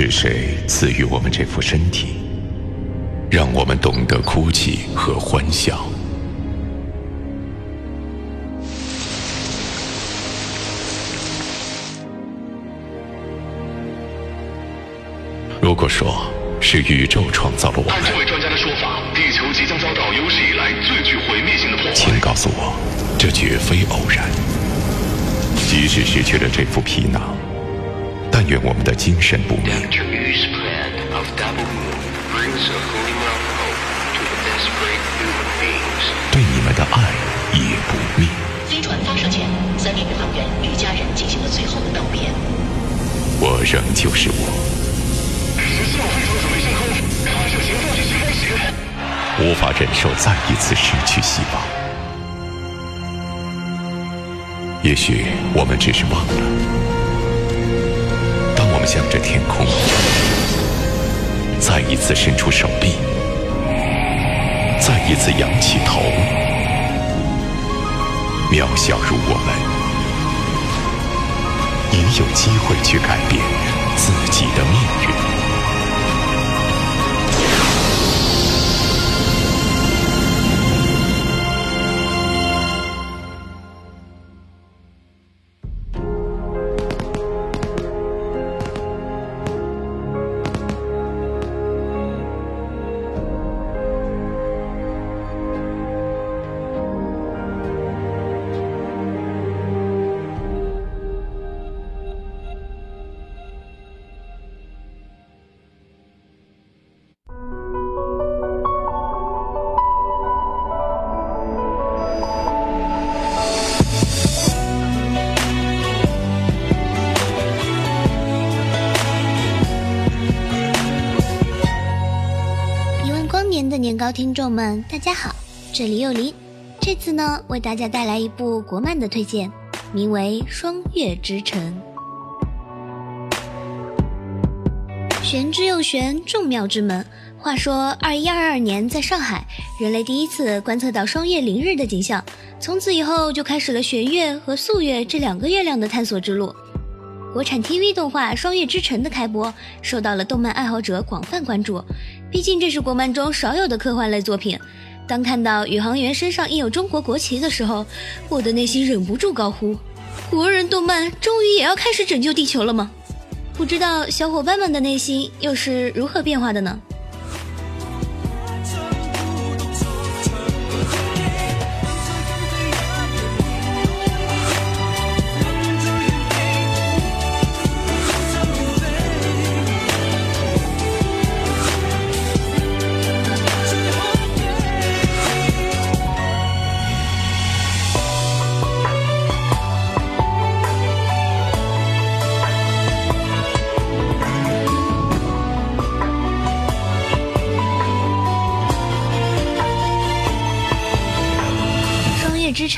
是谁赐予我们这副身体，让我们懂得哭泣和欢笑？如果说是宇宙创造了我按这位们，专家的说法，地球即将遭到有史以来最具毁灭性的破坏。请告诉我，这绝非偶然。即使失去了这副皮囊，但愿我们的精神不灭。对你们的爱也不灭。飞船发射前，三名宇航员与家人进行了最后的道别。我仍旧是我，十四号飞船准备升空，发射前倒计时开始。无法忍受再一次失去希望。也许我们只是忘了，向着天空再一次伸出手臂，再一次仰起头，渺小如我们，也有机会去改变自己的命运。听众们，大家好，这里又林。这次呢，为大家带来一部国漫的推荐，名为《双月之城》。玄之又玄，众妙之门。话说，二一二二年在上海，人类第一次观测到双月凌日的景象，从此以后就开始了玄月和素月这两个月亮的探索之路。国产 TV 动画《双月之城》的开播，受到了动漫爱好者广泛关注。毕竟这是国漫中少有的科幻类作品。当看到宇航员身上印有中国国旗的时候，我的内心忍不住高呼：“国人动漫终于也要开始拯救地球了吗？”不知道小伙伴们的内心又是如何变化的呢？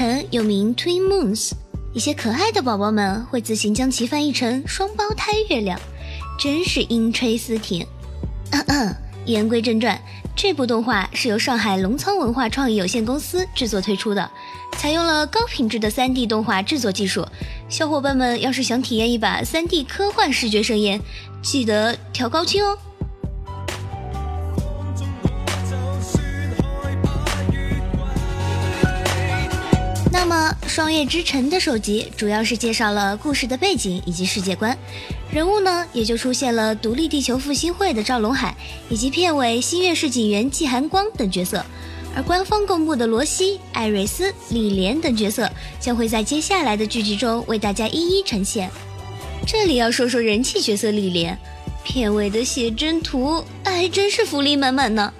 双月之城又名 Twin Moons，一些可爱的宝宝们会自行将其翻译成双胞胎月亮，真是音吹思甜。咳咳言归正传，这部动画是由上海龙仓文化创意有限公司制作推出的，采用了高品质的 3D 动画制作技术。小伙伴们要是想体验一把 3D 科幻视觉盛宴，记得调高清哦。那么，《双月之城》的首集主要是介绍了故事的背景以及世界观，人物呢也就出现了独立地球复兴会的赵龙海，以及片尾新月市警员季寒光等角色。而官方公布的罗西、艾瑞斯、李莲等角色将会在接下来的剧集中为大家一一呈现。这里要说说人气角色李莲，片尾的写真图还真是福利满满呢。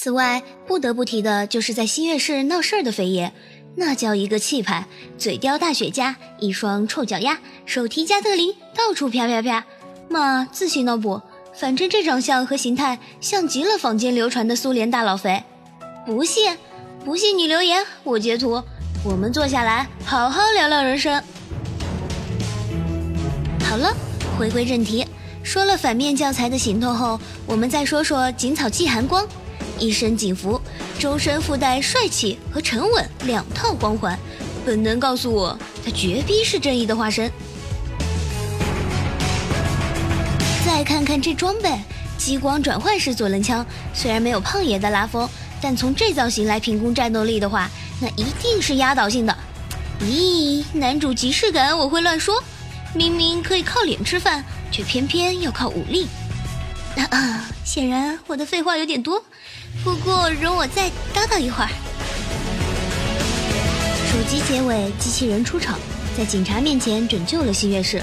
此外，不得不提的就是在新月市闹事儿的飞爷，那叫一个气派，嘴叼大雪茄，一双臭脚丫，手提加特林，到处啪啪啪。嘛，自信脑补，反正这长相和形态像极了坊间流传的苏联大老肥。不信，不信你留言，我截图，我们坐下来好好聊聊人生。好了，回归正题，说了反面教材的行头后，我们再说说锦草季寒光。一身警服，周身附带帅气和沉稳两套光环，本能告诉我，他绝逼是正义的化身。再看看这装备，激光转换式左轮枪，虽然没有胖爷的拉风，但从这造型来评估战斗力的话，那一定是压倒性的。咦，男主即视感，我会乱说？明明可以靠脸吃饭，却偏偏要靠武力。啊，显然我的废话有点多。不过，容我再叨叨一会儿。手机结尾，机器人出场，在警察面前拯救了新月市。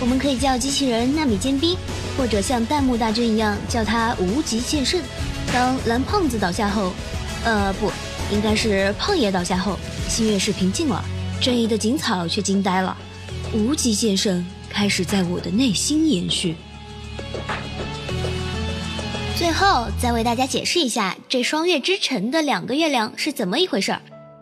我们可以叫机器人纳米尖兵，或者像弹幕大军一样叫他无极剑圣。当蓝胖子倒下后，呃，不，应该是胖爷倒下后，新月市平静了，正义的警草却惊呆了。无极剑圣开始在我的内心延续。最后再为大家解释一下，这双月之城的两个月亮是怎么一回事儿。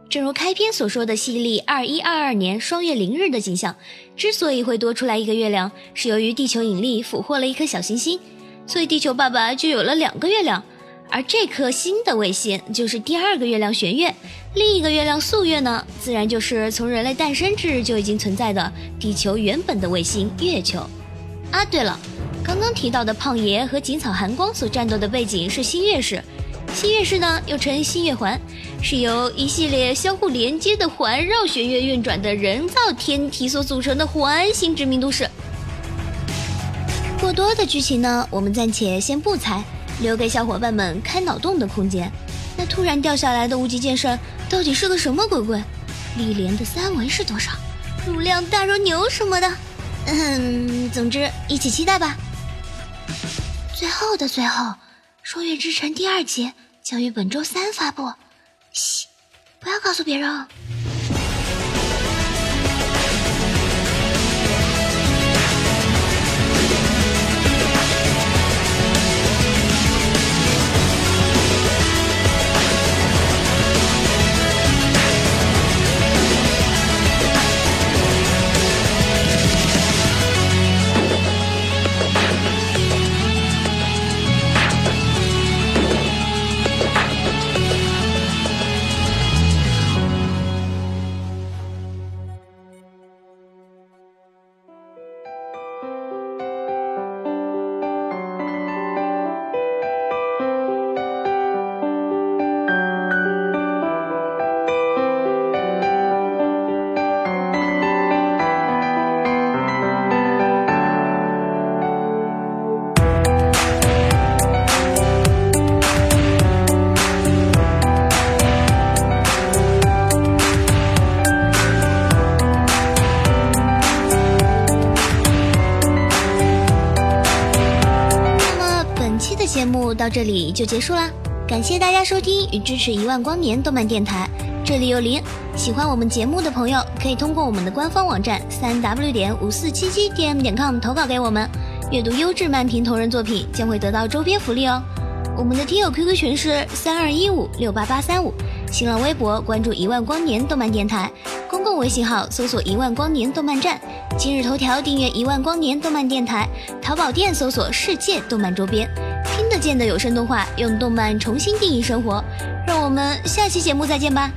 正如开篇所说的，西历二一二二年双月凌日的景象，之所以会多出来一个月亮，是由于地球引力俘获了一颗小行星，所以地球爸爸就有了两个月亮。而这颗新的卫星就是第二个月亮玄月，另一个月亮素月呢，自然就是从人类诞生之日就已经存在的地球原本的卫星月球。啊，对了。刚刚提到的胖爷和锦草寒光所战斗的背景是新月市，新月市呢又称新月环，是由一系列相互连接的环绕弦月运转的人造天体所组成的环形殖民都市。过多的剧情呢，我们暂且先不猜，留给小伙伴们开脑洞的空间。那突然掉下来的无极剑圣到底是个什么鬼鬼？历莲的三维是多少？乳量大如牛什么的？嗯，总之一起期待吧。最后的最后，《双月之城》第二集将于本周三发布，嘘，不要告诉别人哦。到这里就结束啦，感谢大家收听与支持一万光年动漫电台，这里有零。喜欢我们节目的朋友，可以通过我们的官方网站三 w 点五四七七 dm 点 com 投稿给我们，阅读优质漫评同人作品将会得到周边福利哦。我们的听友 QQ 群是三二一五六八八三五，新浪微博关注一万光年动漫电台，公共微信号搜索一万光年动漫站，今日头条订阅一万光年动漫电台，淘宝店搜索世界动漫周边。听得见的有声动画，用动漫重新定义生活。让我们下期节目再见吧。